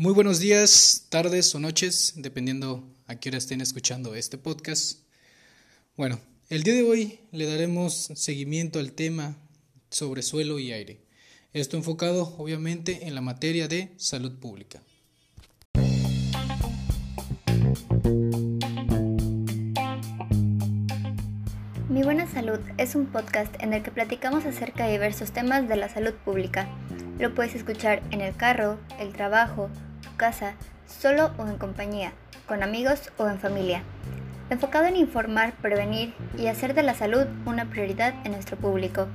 Muy buenos días, tardes o noches, dependiendo a qué hora estén escuchando este podcast. Bueno, el día de hoy le daremos seguimiento al tema sobre suelo y aire. Esto enfocado obviamente en la materia de salud pública. Mi Buena Salud es un podcast en el que platicamos acerca de diversos temas de la salud pública. Lo puedes escuchar en el carro, el trabajo, casa, solo o en compañía, con amigos o en familia. Enfocado en informar, prevenir y hacer de la salud una prioridad en nuestro público,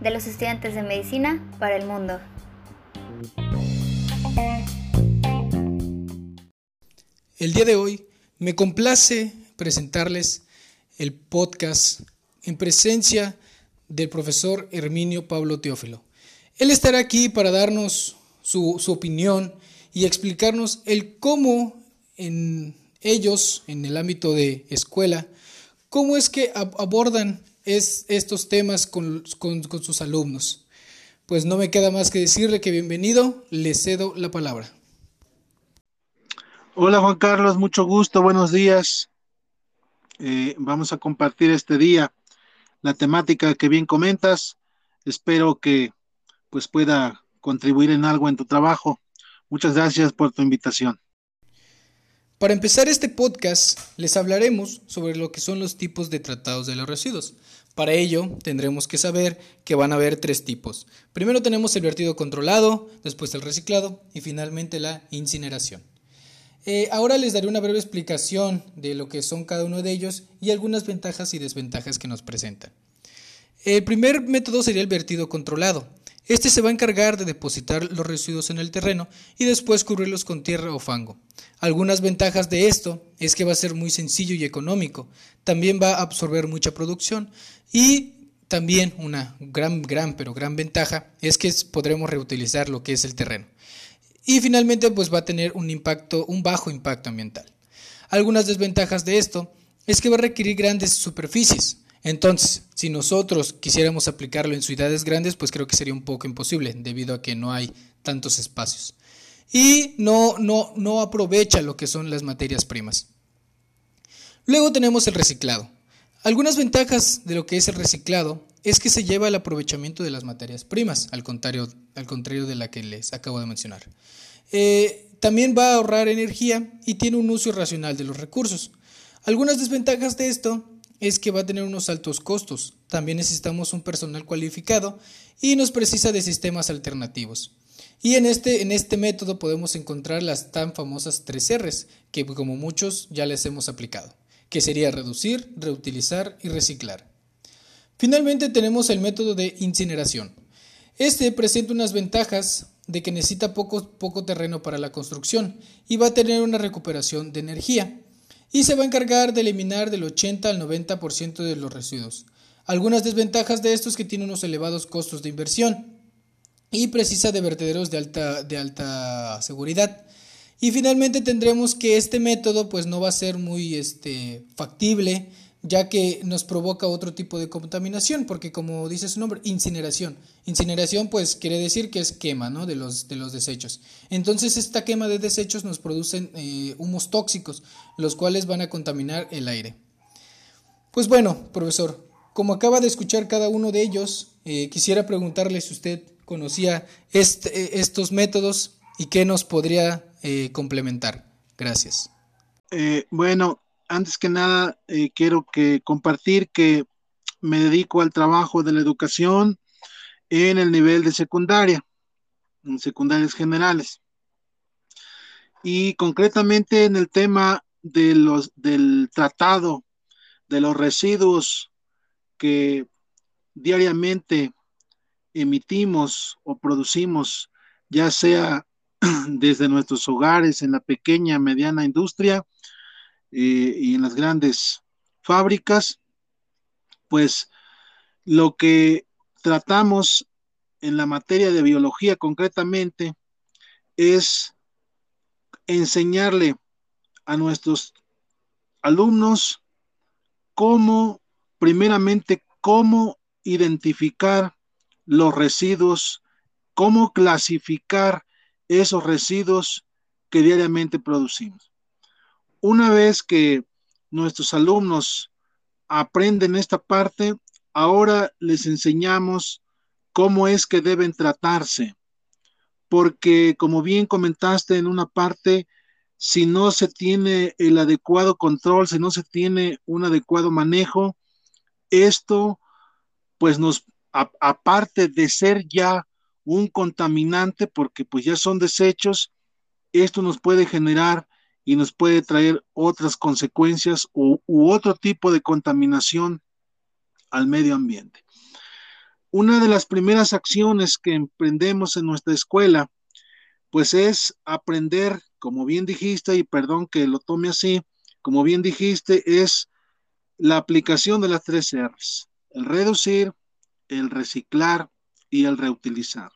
de los estudiantes de medicina para el mundo. El día de hoy me complace presentarles el podcast en presencia del profesor Herminio Pablo Teófilo. Él estará aquí para darnos su, opinión y explicarnos el cómo en ellos, en el ámbito de escuela, cómo es que abordan estos temas con, con sus alumnos. Pues no me queda más que decirle que bienvenido, le cedo la palabra. Hola Juan Carlos, mucho gusto, buenos días. Eh, vamos a compartir este día la temática que bien comentas. Espero que pues pueda contribuir en algo en tu trabajo. Muchas gracias por tu invitación. Para empezar este podcast, les hablaremos sobre lo que son los tipos de tratados de los residuos. Para ello, tendremos que saber que van a haber tres tipos. Primero tenemos el vertido controlado, después el reciclado y finalmente la incineración. Eh, ahora les daré una breve explicación de lo que son cada uno de ellos y algunas ventajas y desventajas que nos presentan. El primer método sería el vertido controlado. Este se va a encargar de depositar los residuos en el terreno y después cubrirlos con tierra o fango. Algunas ventajas de esto es que va a ser muy sencillo y económico. También va a absorber mucha producción y también una gran, gran, pero gran ventaja es que podremos reutilizar lo que es el terreno. Y finalmente pues va a tener un impacto, un bajo impacto ambiental. Algunas desventajas de esto es que va a requerir grandes superficies. Entonces, si nosotros quisiéramos aplicarlo en ciudades grandes, pues creo que sería un poco imposible debido a que no hay tantos espacios. Y no, no, no aprovecha lo que son las materias primas. Luego tenemos el reciclado. Algunas ventajas de lo que es el reciclado es que se lleva al aprovechamiento de las materias primas, al contrario, al contrario de la que les acabo de mencionar. Eh, también va a ahorrar energía y tiene un uso racional de los recursos. Algunas desventajas de esto es que va a tener unos altos costos. También necesitamos un personal cualificado y nos precisa de sistemas alternativos. Y en este, en este método podemos encontrar las tan famosas tres R's, que como muchos ya les hemos aplicado, que sería reducir, reutilizar y reciclar. Finalmente tenemos el método de incineración. Este presenta unas ventajas de que necesita poco, poco terreno para la construcción y va a tener una recuperación de energía y se va a encargar de eliminar del 80 al 90% de los residuos. Algunas desventajas de esto es que tiene unos elevados costos de inversión y precisa de vertederos de alta, de alta seguridad. Y finalmente tendremos que este método pues no va a ser muy este, factible ya que nos provoca otro tipo de contaminación, porque como dice su nombre, incineración. Incineración pues quiere decir que es quema ¿no? de, los, de los desechos. Entonces esta quema de desechos nos producen eh, humos tóxicos, los cuales van a contaminar el aire. Pues bueno, profesor, como acaba de escuchar cada uno de ellos, eh, quisiera preguntarle si usted conocía este, estos métodos y qué nos podría eh, complementar. Gracias. bueno, antes que nada, eh, quiero que compartir que me dedico al trabajo de la educación en el nivel de secundaria, en secundarias generales. Y concretamente en el tema de los, del tratado de los residuos que diariamente emitimos o producimos, ya sea desde nuestros hogares, en la pequeña, mediana industria, y en las grandes fábricas, pues lo que tratamos en la materia de biología concretamente es enseñarle a nuestros alumnos cómo, primeramente, cómo identificar los residuos, cómo clasificar esos residuos que diariamente producimos. Una vez que nuestros alumnos aprenden esta parte, ahora les enseñamos cómo es que deben tratarse, porque como bien comentaste en una parte, si no se tiene el adecuado control, si no se tiene un adecuado manejo, esto pues nos, aparte de ser ya un contaminante, porque pues ya son desechos, esto nos puede generar y nos puede traer otras consecuencias u, otro tipo de contaminación al medio ambiente. Una de las primeras acciones que emprendemos en nuestra escuela, pues es aprender, como bien dijiste, y perdón que lo tome así, como bien dijiste, es la aplicación de las tres R's, el reducir, el reciclar y el reutilizar.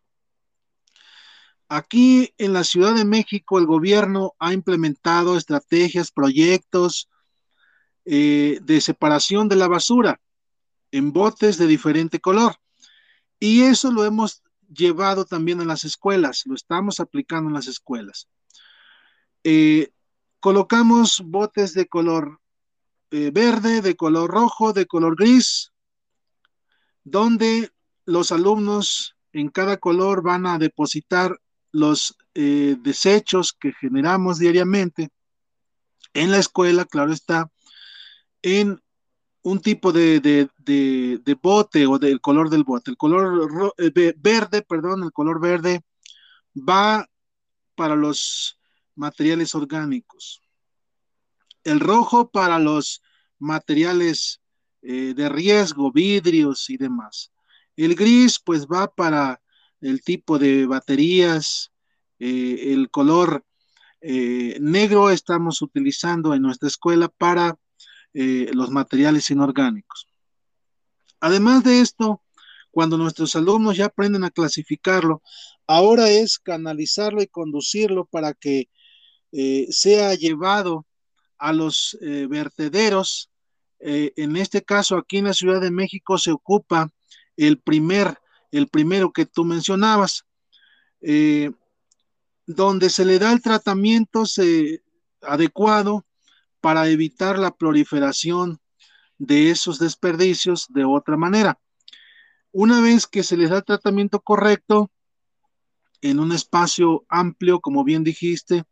Aquí en la Ciudad de México el gobierno ha implementado estrategias, proyectos eh, de separación de la basura en botes de diferente color. Y eso lo hemos llevado también a las escuelas, lo estamos aplicando en las escuelas. Eh, colocamos botes de color eh, verde, de color rojo, de color gris, donde los alumnos en cada color van a depositar los eh, desechos que generamos diariamente en la escuela, claro está, en un tipo de, bote o del color del bote. El color eh, verde, perdón, el color verde va para los materiales orgánicos. El rojo para los materiales eh, de riesgo, vidrios y demás. El gris pues va para el tipo de baterías, eh, el color eh, negro estamos utilizando en nuestra escuela para eh, los materiales inorgánicos. Además de esto, cuando nuestros alumnos ya aprenden a clasificarlo, ahora es canalizarlo y conducirlo para que sea llevado a los vertederos. en este caso, aquí en la Ciudad de México se ocupa el primer el primero que tú mencionabas, eh, donde se le da el tratamiento adecuado para evitar la proliferación de esos desperdicios de otra manera. Una vez que se les da el tratamiento correcto, en un espacio amplio, como bien dijiste,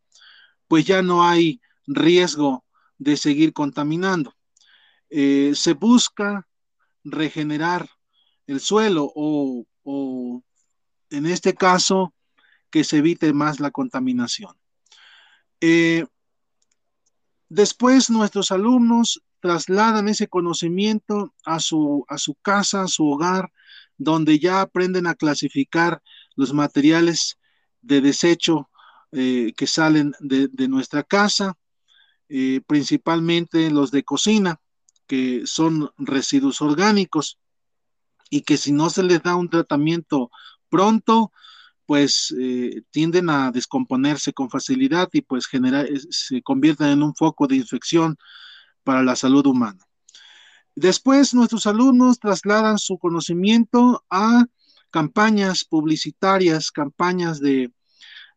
pues ya no hay riesgo de seguir contaminando. Eh, se busca regenerar el suelo o, en este caso que se evite más la contaminación. Eh, después nuestros alumnos trasladan ese conocimiento a su, a su casa, a su hogar, donde ya aprenden a clasificar los materiales de desecho eh, que salen de, nuestra casa, eh, principalmente los de cocina, que son residuos orgánicos y que si no se les da un tratamiento pronto, pues eh, tienden a descomponerse con facilidad y pues genera, se convierten en un foco de infección para la salud humana. Después, nuestros alumnos trasladan su conocimiento a campañas publicitarias, campañas de,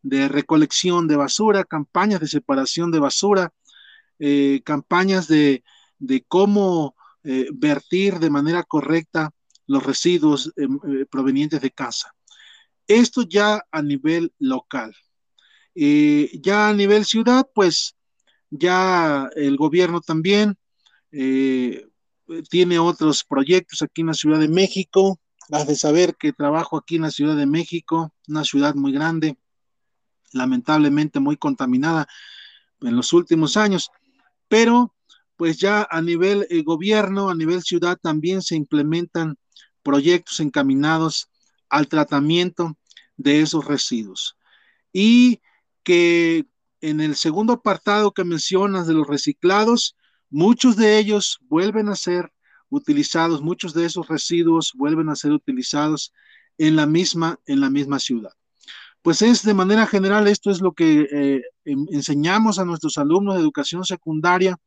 recolección de basura, campañas de separación de basura, eh, campañas de, cómo eh, vertir de manera correcta los residuos em, eh, provenientes de casa. Esto ya a nivel local. Eh, ya a nivel ciudad, pues ya el gobierno también eh, tiene otros proyectos aquí en la Ciudad de México. Has de saber que trabajo aquí en la Ciudad de México, una ciudad muy grande, lamentablemente muy contaminada en los últimos años, pero pues ya a nivel gobierno, a nivel ciudad también se implementan proyectos encaminados al tratamiento de esos residuos. Y que en el segundo apartado que mencionas de los reciclados, muchos de ellos vuelven a ser utilizados, muchos de esos residuos vuelven a ser utilizados en la misma, en la misma ciudad. Pues es de manera general, esto es lo que eh, enseñamos a nuestros alumnos de educación secundaria,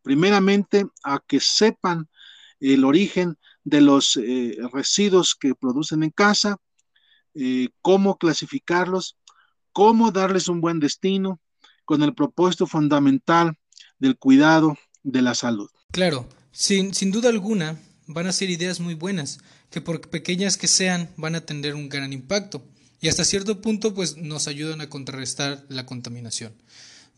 primeramente a que sepan el origen de los eh, residuos que producen en casa, eh, cómo clasificarlos, cómo darles un buen destino, con el propósito fundamental del cuidado de la salud. Claro, sin, sin duda alguna van a ser ideas muy buenas, que por pequeñas que sean van a tener un gran impacto y hasta cierto punto pues nos ayudan a contrarrestar la contaminación.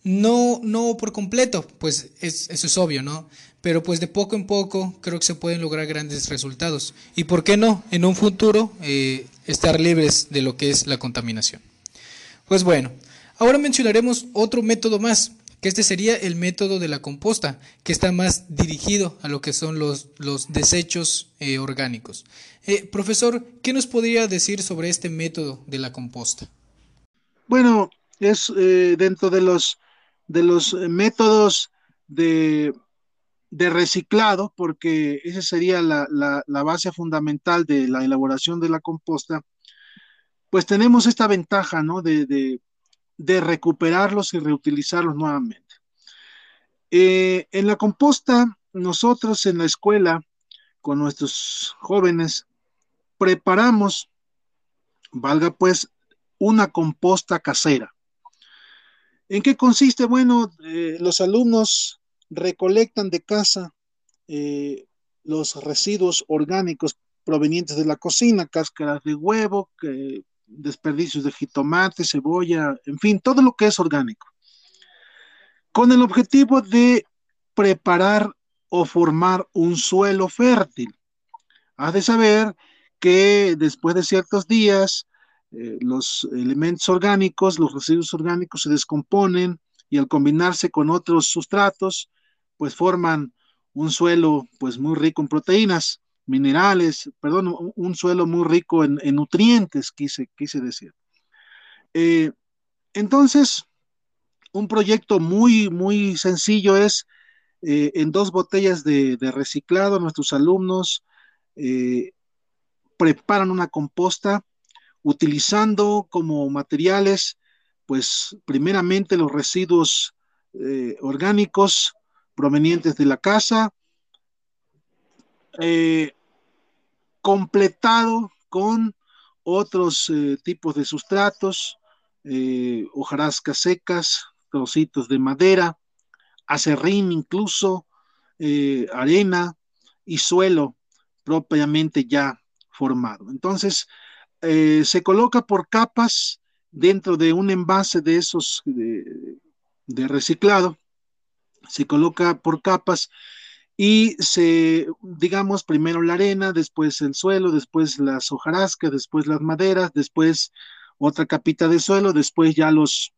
No, no por completo, pues es, eso es obvio, ¿no? Pero pues de poco en poco creo que se pueden lograr grandes resultados. Y por qué no, en un futuro eh, estar libres de lo que es la contaminación. Pues bueno, ahora mencionaremos otro método más, que este sería el método de la composta, que está más dirigido a lo que son los, los desechos eh, orgánicos. Eh, profesor, ¿qué nos podría decir sobre este método de la composta? Bueno, es dentro de los de los eh, métodos de, reciclado, porque esa sería la, base fundamental de la elaboración de la composta, pues tenemos esta ventaja, ¿no? De, recuperarlos y reutilizarlos nuevamente. Eh, en la composta, nosotros en la escuela, con nuestros jóvenes, preparamos, valga pues, una composta casera. ¿En qué consiste? Bueno, eh, los alumnos recolectan de casa eh, los residuos orgánicos provenientes de la cocina, cáscaras de huevo, desperdicios de jitomate, cebolla, en fin, todo lo que es orgánico, con el objetivo de preparar o formar un suelo fértil. Has de saber que después de ciertos días, eh, los elementos orgánicos, los residuos orgánicos se descomponen y al combinarse con otros sustratos, pues forman un suelo pues muy rico en proteínas, minerales, perdón, un suelo muy rico en, nutrientes, quise, quise decir. Eh, entonces, un proyecto muy, muy sencillo es eh, en dos botellas de, de, reciclado, nuestros alumnos preparan una composta utilizando como materiales, pues primeramente los residuos eh, orgánicos provenientes de la casa, eh, completado con otros eh, tipos de sustratos, hojarascas secas, trocitos de madera, acerrín incluso, arena y suelo propiamente ya formado. Entonces, eh, se coloca por capas dentro de un envase de esos de, reciclado, se coloca por capas y se, digamos, primero la arena, después el suelo, después las hojarascas, después las maderas, después otra capita de suelo, después ya los,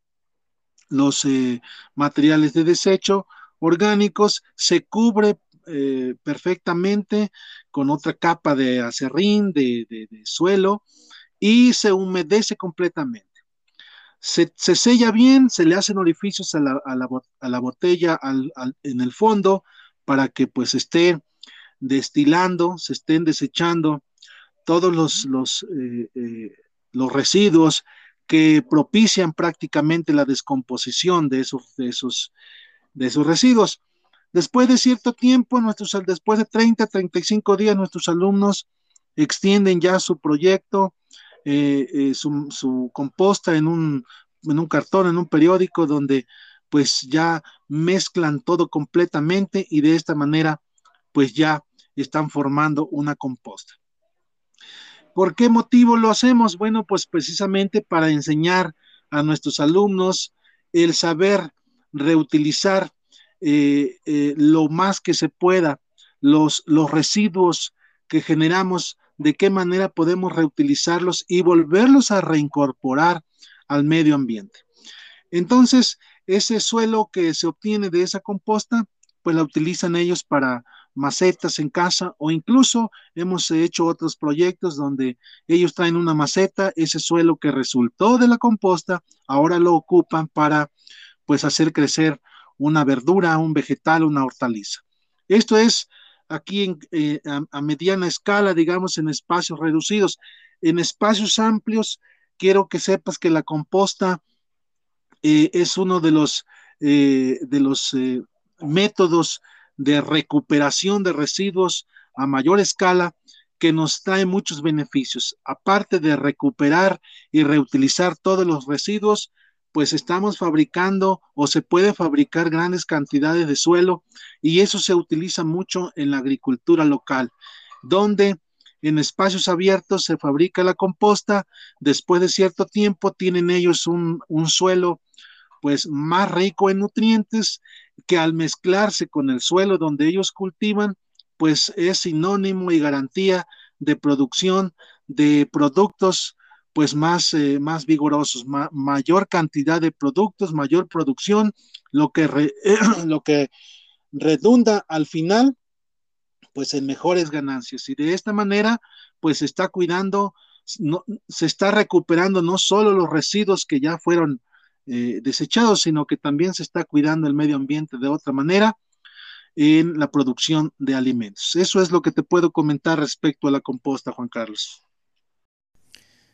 los eh, materiales de desecho orgánicos, se cubre eh, perfectamente con otra capa de acerrín, de, suelo, y se humedece completamente. Se, sella bien, se le hacen orificios a la, botella en el fondo para que pues esté destilando, se estén desechando todos los, los, eh, eh, los residuos que propician prácticamente la descomposición de esos, de esos, de esos residuos. Después de cierto tiempo, nuestros, después de 30, 35 días, nuestros alumnos extienden ya su proyecto, eh, eh, su, composta en un, en un cartón, en un periódico, donde pues ya mezclan todo completamente y de esta manera pues ya están formando una composta. ¿Por qué motivo lo hacemos? Bueno, pues precisamente para enseñar a nuestros alumnos el saber reutilizar eh, eh, lo más que se pueda, los, los residuos que generamos, de qué manera podemos reutilizarlos y volverlos a reincorporar al medio ambiente. Entonces, ese suelo que se obtiene de esa composta, pues la utilizan ellos para macetas en casa o incluso hemos hecho otros proyectos donde ellos traen una maceta, ese suelo que resultó de la composta, ahora lo ocupan para pues hacer crecer una verdura, un vegetal, una hortaliza. Esto es aquí eh, a, mediana escala, digamos, en espacios reducidos. En espacios amplios, quiero que sepas que la composta eh, es uno de los, eh, de los métodos de recuperación de residuos a mayor escala que nos trae muchos beneficios. Aparte de recuperar y reutilizar todos los residuos, pues estamos fabricando o se puede fabricar grandes cantidades de suelo y eso se utiliza mucho en la agricultura local, donde en espacios abiertos se fabrica la composta, después de cierto tiempo tienen ellos un, un suelo pues más rico en nutrientes que al mezclarse con el suelo donde ellos cultivan, pues es sinónimo y garantía de producción de productos pues más, eh, más vigorosos, mayor cantidad de productos, mayor producción, lo que, lo que redunda al final pues en mejores ganancias. Y de esta manera pues se está cuidando, no, se está recuperando no solo los residuos que ya fueron eh, desechados, sino que también se está cuidando el medio ambiente de otra manera en la producción de alimentos. Eso es lo que te puedo comentar respecto a la composta, Juan Carlos.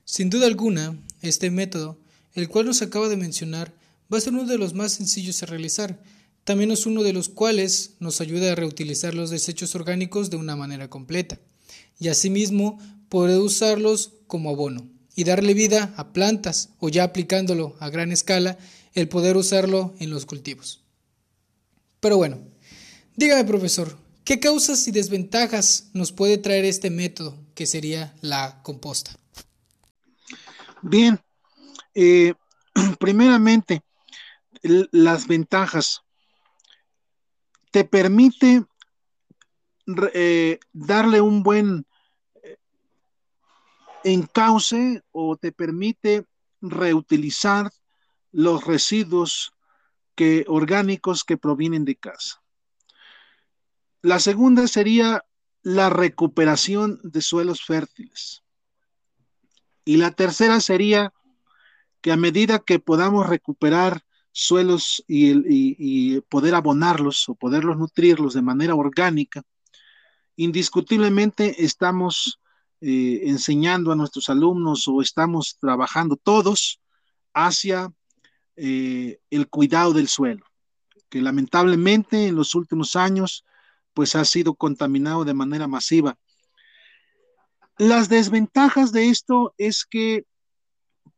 Sin duda alguna, este método, el cual nos acaba de mencionar, va a ser uno de los más sencillos de realizar. También es uno de los cuales nos ayuda a reutilizar los desechos orgánicos de una manera completa. Y asimismo, poder usarlos como abono y darle vida a plantas o ya aplicándolo a gran escala, el poder usarlo en los cultivos. Pero bueno, dígame profesor, ¿qué causas y desventajas nos puede traer este método que sería la composta? Bien, eh, primeramente, las ventajas. Te permite eh, darle un buen eh, encauce o te permite reutilizar los residuos que, orgánicos que provienen de casa. La segunda sería la recuperación de suelos fértiles. Y la tercera sería que a medida que podamos recuperar suelos y, poder abonarlos o poderlos nutrirlos de manera orgánica, indiscutiblemente estamos eh, enseñando a nuestros alumnos o estamos trabajando todos hacia eh, el cuidado del suelo, que lamentablemente en los últimos años pues ha sido contaminado de manera masiva las desventajas de esto es que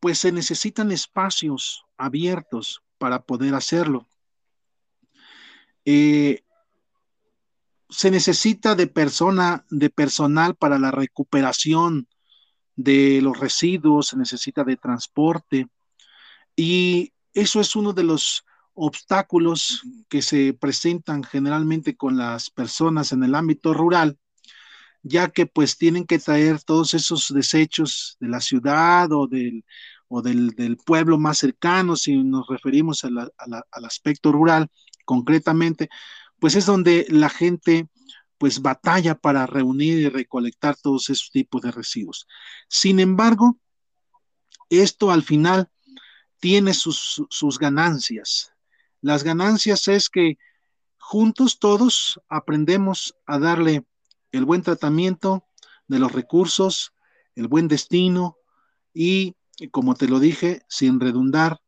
pues se necesitan espacios abiertos para poder hacerlo. Eh, se necesita de persona, de personal para la recuperación de los residuos, se necesita de transporte y eso es uno de los obstáculos que se presentan generalmente con las personas en el ámbito rural ya que pues tienen que traer todos esos desechos de la ciudad o del, o del, pueblo más cercano, si nos referimos al aspecto rural concretamente, pues es donde la gente pues batalla para reunir y recolectar todos esos tipos de residuos. Sin embargo, esto al final tiene sus, sus ganancias. Las ganancias es que juntos todos aprendemos a darle el buen tratamiento de los recursos, el buen destino y, como te lo dije, sin redundar,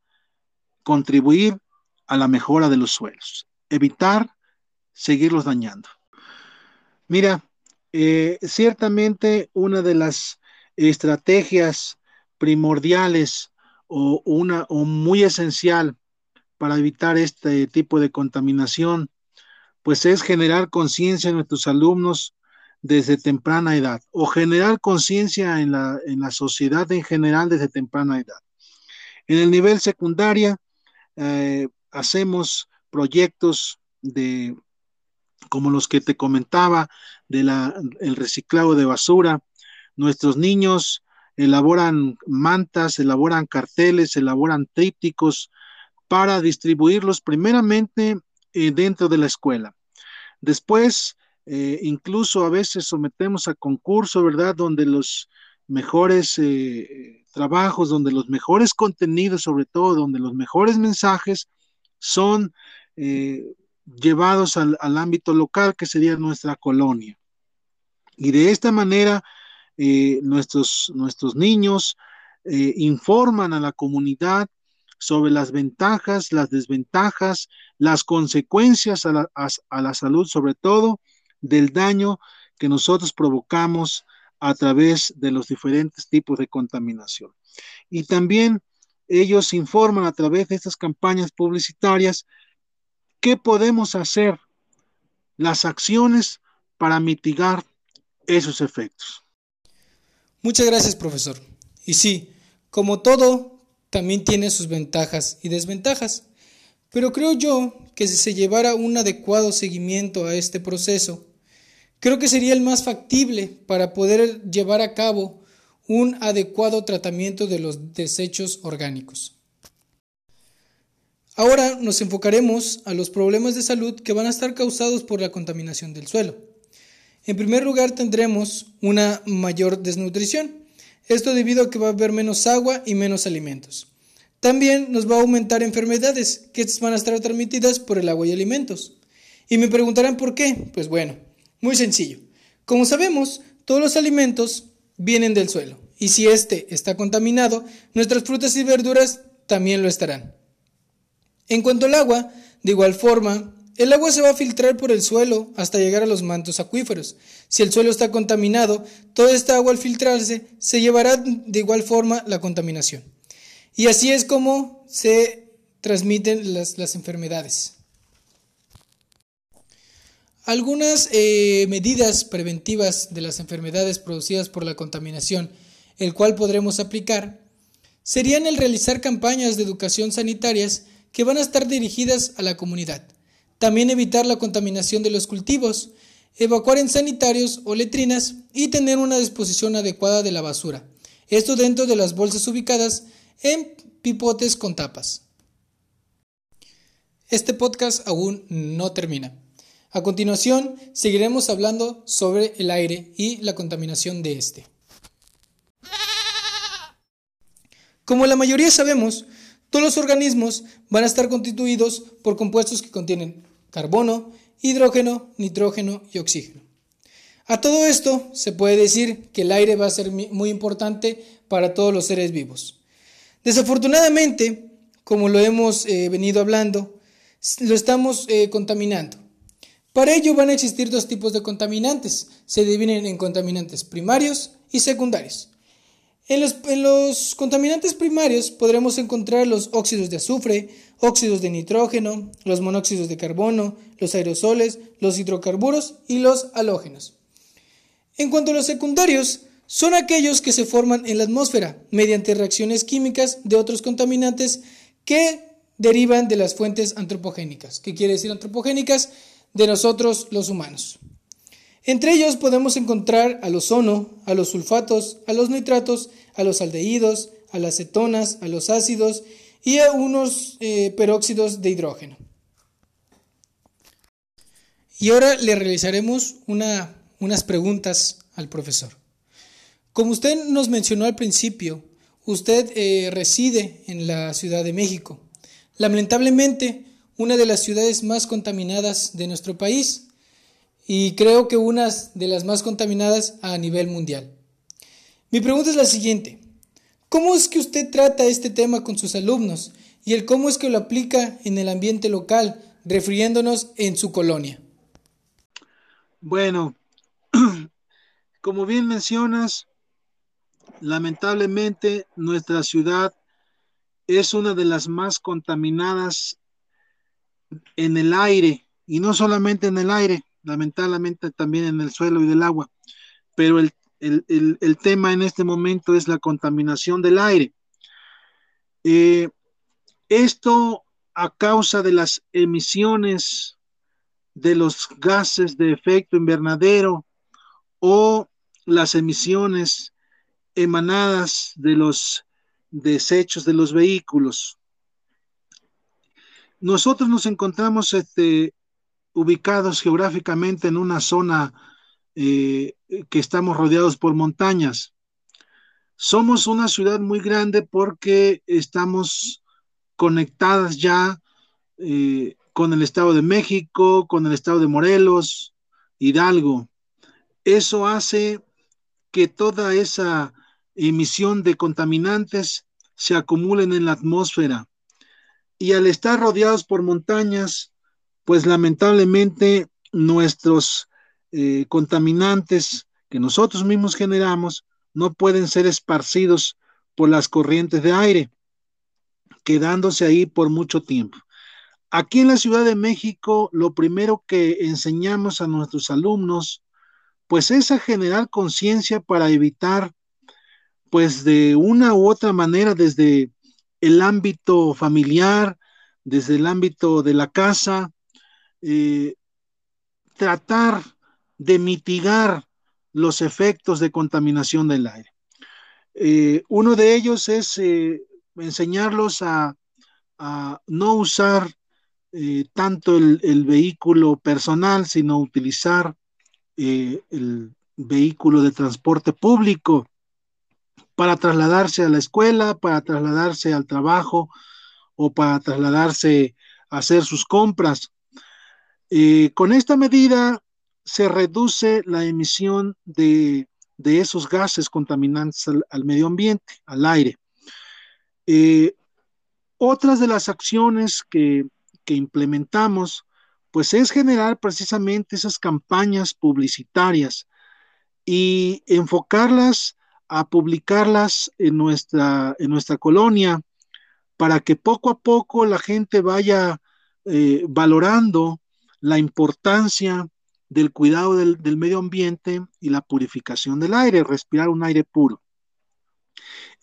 contribuir a la mejora de los suelos, evitar seguirlos dañando. Mira, eh, ciertamente una de las estrategias primordiales o una o muy esencial para evitar este tipo de contaminación, pues es generar conciencia en nuestros alumnos desde temprana edad o generar conciencia en la, en la sociedad en general desde temprana edad. En el nivel secundaria eh, hacemos proyectos de como los que te comentaba de la, el reciclado de basura. Nuestros niños elaboran mantas, elaboran carteles, elaboran trípticos para distribuirlos primeramente eh, dentro de la escuela. Después eh, incluso a veces sometemos a concurso, ¿verdad? Donde los mejores eh, trabajos, donde los mejores contenidos, sobre todo, donde los mejores mensajes son eh, llevados al, ámbito local, que sería nuestra colonia. Y de esta manera, nuestros, nuestros niños informan a la comunidad sobre las ventajas, las desventajas, las consecuencias a la, a la salud sobre todo, del daño que nosotros provocamos a través de los diferentes tipos de contaminación. Y también ellos informan a través de estas campañas publicitarias qué podemos hacer, las acciones para mitigar esos efectos. Muchas gracias, profesor. Y sí, como todo, también tiene sus ventajas y desventajas. Pero creo yo que si se llevara un adecuado seguimiento a este proceso, creo que sería el más factible para poder llevar a cabo un adecuado tratamiento de los desechos orgánicos. Ahora nos enfocaremos a los problemas de salud que van a estar causados por la contaminación del suelo. En primer lugar tendremos una mayor desnutrición, esto debido a que va a haber menos agua y menos alimentos. También nos va a aumentar enfermedades que van a estar transmitidas por el agua y alimentos. Y me preguntarán por qué. Pues bueno, muy sencillo. Como sabemos, todos los alimentos vienen del suelo. Y si éste está contaminado, nuestras frutas y verduras también lo estarán. En cuanto al agua, de igual forma, el agua se va a filtrar por el suelo hasta llegar a los mantos acuíferos. Si el suelo está contaminado, toda esta agua al filtrarse se llevará de igual forma la contaminación. Y así es como se transmiten las, enfermedades. Algunas eh, medidas preventivas de las enfermedades producidas por la contaminación, el cual podremos aplicar, serían el realizar campañas de educación sanitarias que van a estar dirigidas a la comunidad. También evitar la contaminación de los cultivos, evacuar en sanitarios o letrinas y tener una disposición adecuada de la basura. Esto dentro de las bolsas ubicadas en pipotes con tapas. Este podcast aún no termina. A continuación, seguiremos hablando sobre el aire y la contaminación de este. Como la mayoría sabemos, todos los organismos van a estar constituidos por compuestos que contienen carbono, hidrógeno, nitrógeno y oxígeno. A todo esto se puede decir que el aire va a ser muy importante para todos los seres vivos. Desafortunadamente, como lo hemos eh, venido hablando, lo estamos eh, contaminando. Para ello van a existir dos tipos de contaminantes. Se dividen en contaminantes primarios y secundarios. En los, contaminantes primarios podremos encontrar los óxidos de azufre, óxidos de nitrógeno, los monóxidos de carbono, los aerosoles, los hidrocarburos y los halógenos. En cuanto a los secundarios, son aquellos que se forman en la atmósfera mediante reacciones químicas de otros contaminantes que derivan de las fuentes antropogénicas. ¿Qué quiere decir antropogénicas? De nosotros los humanos. Entre ellos podemos encontrar al ozono, a los sulfatos, a los nitratos, a los aldehídos, a las cetonas, a los ácidos y a unos eh, peróxidos de hidrógeno. Y ahora le realizaremos unas preguntas al profesor. Como usted nos mencionó al principio, usted eh, reside en la Ciudad de México. Lamentablemente, una de las ciudades más contaminadas de nuestro país y creo que una de las más contaminadas a nivel mundial. Mi pregunta es la siguiente. ¿Cómo es que usted trata este tema con sus alumnos y el cómo es que lo aplica en el ambiente local, refiriéndonos en su colonia? Bueno, como bien mencionas, Lamentablemente, nuestra ciudad es una de las más contaminadas en el aire, y no solamente en el aire, lamentablemente también en el suelo y del agua, pero el, tema en este momento es la contaminación del aire. Eh, esto a causa de las emisiones de los gases de efecto invernadero o las emisiones emanadas de los desechos de los vehículos. Nosotros nos encontramos este, ubicados geográficamente en una zona eh, que estamos rodeados por montañas. Somos una ciudad muy grande porque estamos conectadas ya eh, con el Estado de México, con el Estado de Morelos, Hidalgo. Eso hace que toda esa emisión de contaminantes se acumulen en la atmósfera. Y al estar rodeados por montañas, pues lamentablemente nuestros eh, contaminantes que nosotros mismos generamos no pueden ser esparcidos por las corrientes de aire. quedándose ahí por mucho tiempo. Aquí en la Ciudad de México, lo primero que enseñamos a nuestros alumnos, pues es a generar conciencia para evitar, pues de una u otra manera, desde el ámbito familiar, desde el ámbito de la casa, eh, tratar de mitigar los efectos de contaminación del aire. Eh, uno de ellos es eh, enseñarlos a, no usar tanto el, vehículo personal, sino utilizar el vehículo de transporte público para trasladarse a la escuela, para trasladarse al trabajo o para trasladarse a hacer sus compras. Eh, con esta medida se reduce la emisión de, esos gases contaminantes al, medio ambiente, al aire. Eh, otras de las acciones que, que implementamos, pues es generar precisamente esas campañas publicitarias y enfocarlas a publicarlas en nuestra, en nuestra colonia para que poco a poco la gente vaya eh, valorando la importancia del cuidado del, medio ambiente y la purificación del aire, respirar un aire puro.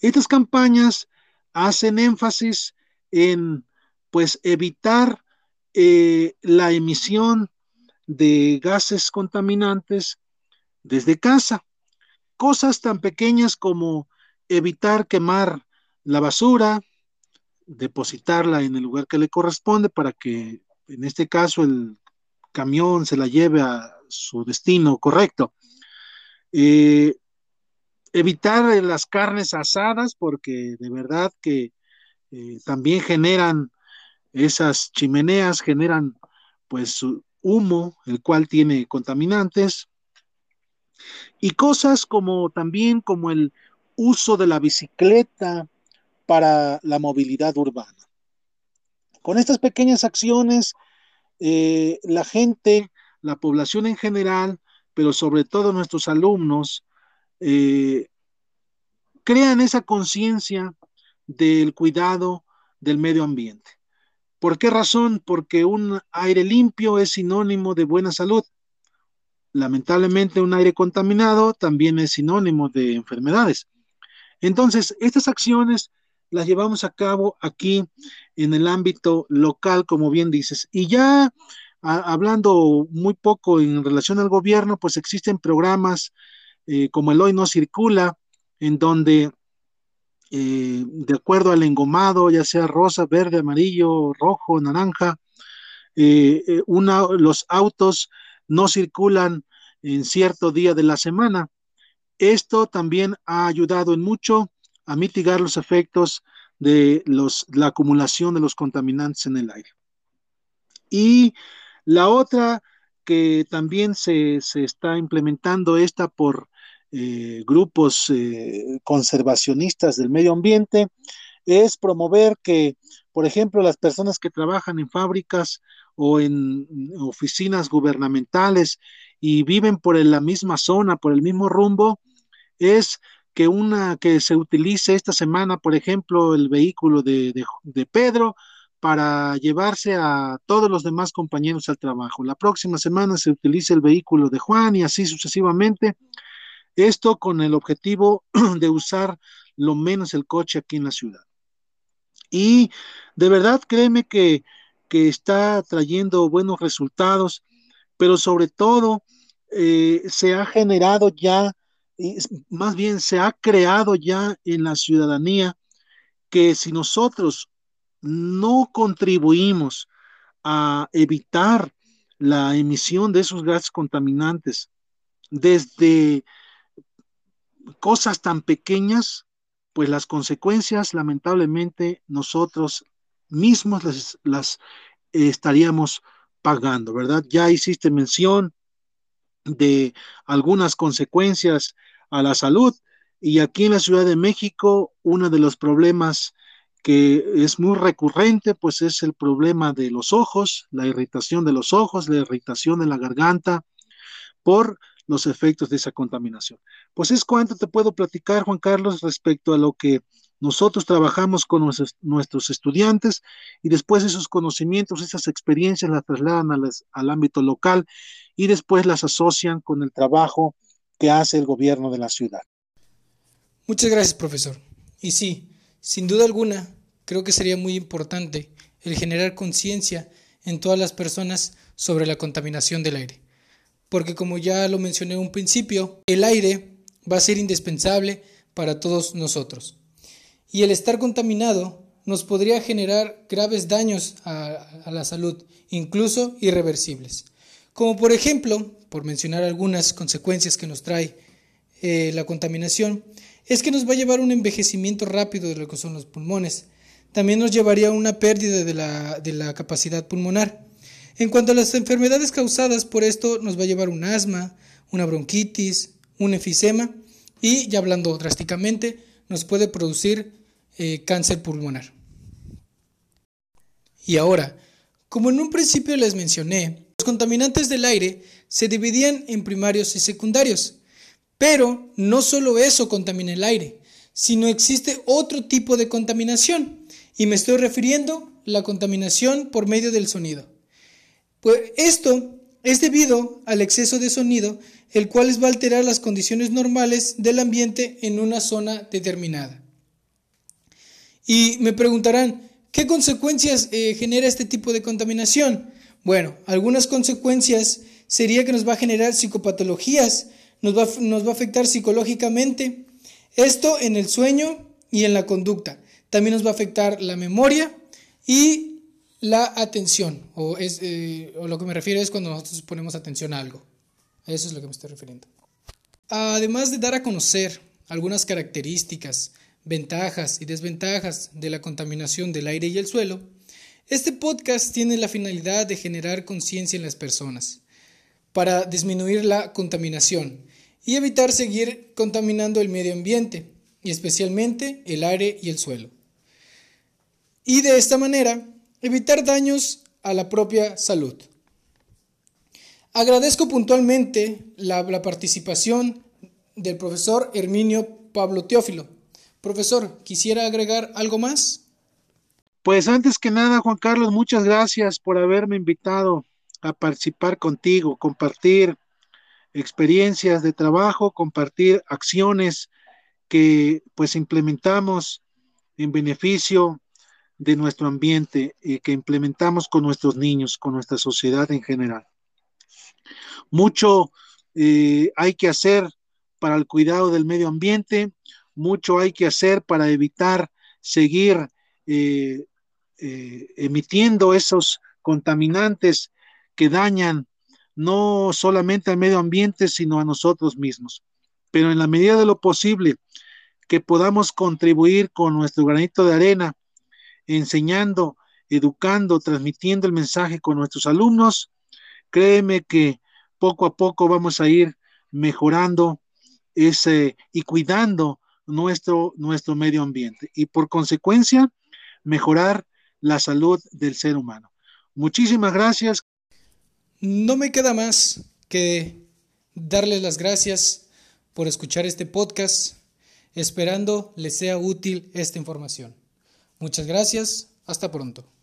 Estas campañas hacen énfasis en pues evitar eh, la emisión de gases contaminantes desde casa. Cosas tan pequeñas como evitar quemar la basura, depositarla en el lugar que le corresponde para que en este caso el camión se la lleve a su destino correcto. Eh, evitar las carnes asadas porque de verdad que eh, también generan esas chimeneas, generan pues humo, el cual tiene contaminantes. Y cosas como también como el uso de la bicicleta para la movilidad urbana. Con estas pequeñas acciones, eh, la gente, la población en general, pero sobre todo nuestros alumnos, eh, crean esa conciencia del cuidado del medio ambiente. ¿Por qué razón? Porque un aire limpio es sinónimo de buena salud. Lamentablemente un aire contaminado también es sinónimo de enfermedades. Entonces, estas acciones las llevamos a cabo aquí en el ámbito local, como bien dices. Y ya hablando muy poco en relación al gobierno, pues existen programas eh, como el Hoy No Circula, en donde eh, de acuerdo al engomado, ya sea rosa, verde, amarillo, rojo, naranja, eh, los autos no circulan en cierto día de la semana. Esto también ha ayudado en mucho a mitigar los efectos de los, la acumulación de los contaminantes en el aire. Y la otra que también se, está implementando esta por eh, grupos eh, conservacionistas del medio ambiente es promover que, por ejemplo, las personas que trabajan en fábricas o en oficinas gubernamentales y viven por la misma zona, por el mismo rumbo, es que una que se utilice esta semana, por ejemplo, el vehículo de, Pedro para llevarse a todos los demás compañeros al trabajo. La próxima semana se utilice el vehículo de Juan y así sucesivamente. Esto con el objetivo de usar lo menos el coche aquí en la ciudad. Y de verdad, créeme que, que está trayendo buenos resultados, pero sobre todo eh, se ha generado ya más bien se ha creado ya en la ciudadanía que si nosotros no contribuimos a evitar la emisión de esos gases contaminantes desde cosas tan pequeñas, pues las consecuencias lamentablemente nosotros mismos las, estaríamos pagando, ¿verdad? Ya hiciste mención de algunas consecuencias a la salud. Y aquí en la Ciudad de México, uno de los problemas que es muy recurrente, pues es el problema de los ojos, la irritación de los ojos, la irritación de la garganta por los efectos de esa contaminación. Pues es cuanto te puedo platicar, Juan Carlos, respecto a lo que Nosotros trabajamos con nuestros, estudiantes y después esos conocimientos, esas experiencias las trasladan al ámbito local y después las asocian con el trabajo que hace el gobierno de la ciudad. Muchas gracias, profesor. Y sí, sin duda alguna, creo que sería muy importante el generar conciencia en todas las personas sobre la contaminación del aire. Porque como ya lo mencioné en un principio, el aire va a ser indispensable para todos nosotros. Y el estar contaminado nos podría generar graves daños a, la salud, incluso irreversibles. Como por ejemplo, por mencionar algunas consecuencias que nos trae eh, la contaminación, es que nos va a llevar a un envejecimiento rápido de lo que son los pulmones. También nos llevaría a una pérdida de la, capacidad pulmonar. En cuanto a las enfermedades causadas por esto, nos va a llevar un asma, una bronquitis, un efisema y, ya hablando drásticamente, nos puede producir eh, cáncer pulmonar. Y ahora, como en un principio les mencioné, los contaminantes del aire se dividían en primarios y secundarios. Pero no solo eso contamina el aire, sino existe otro tipo de contaminación, y me estoy refiriendo a la contaminación por medio del sonido. Pues esto es debido al exceso de sonido, el cual va a alterar las condiciones normales del ambiente en una zona determinada. Y me preguntarán, ¿qué consecuencias eh, genera este tipo de contaminación? Bueno, algunas consecuencias sería que nos va a generar psicopatologías, nos va, nos va a afectar psicológicamente, esto en el sueño y en la conducta. También nos va a afectar la memoria y la atención, o, es, eh, o lo que me refiero es cuando nosotros ponemos atención a algo. Eso es lo que me estoy refiriendo. Además de dar a conocer algunas características, ventajas y desventajas de la contaminación del aire y el suelo, este podcast tiene la finalidad de generar conciencia en las personas para disminuir la contaminación y evitar seguir contaminando el medio ambiente, y especialmente el aire y el suelo. Y de esta manera, evitar daños a la propia salud. Agradezco puntualmente la, participación del profesor Herminio Pablo Teófilo. Profesor, ¿quisiera agregar algo más? Pues antes que nada, Juan Carlos, muchas gracias por haberme invitado a participar contigo, compartir experiencias de trabajo, compartir acciones que pues implementamos en beneficio de nuestro ambiente y que implementamos con nuestros niños, con nuestra sociedad en general. Mucho eh, hay que hacer para el cuidado del medio ambiente, mucho hay que hacer para evitar seguir eh, eh, emitiendo esos contaminantes que dañan no solamente al medio ambiente, sino a nosotros mismos. Pero en la medida de lo posible que podamos contribuir con nuestro granito de arena, enseñando, educando, transmitiendo el mensaje con nuestros alumnos, créeme que poco a poco vamos a ir mejorando ese y cuidando nuestro, nuestro medio ambiente y por consecuencia mejorar la salud del ser humano. Muchísimas gracias. No me queda más que darles las gracias por escuchar este podcast, esperando les sea útil esta información. Muchas gracias, hasta pronto.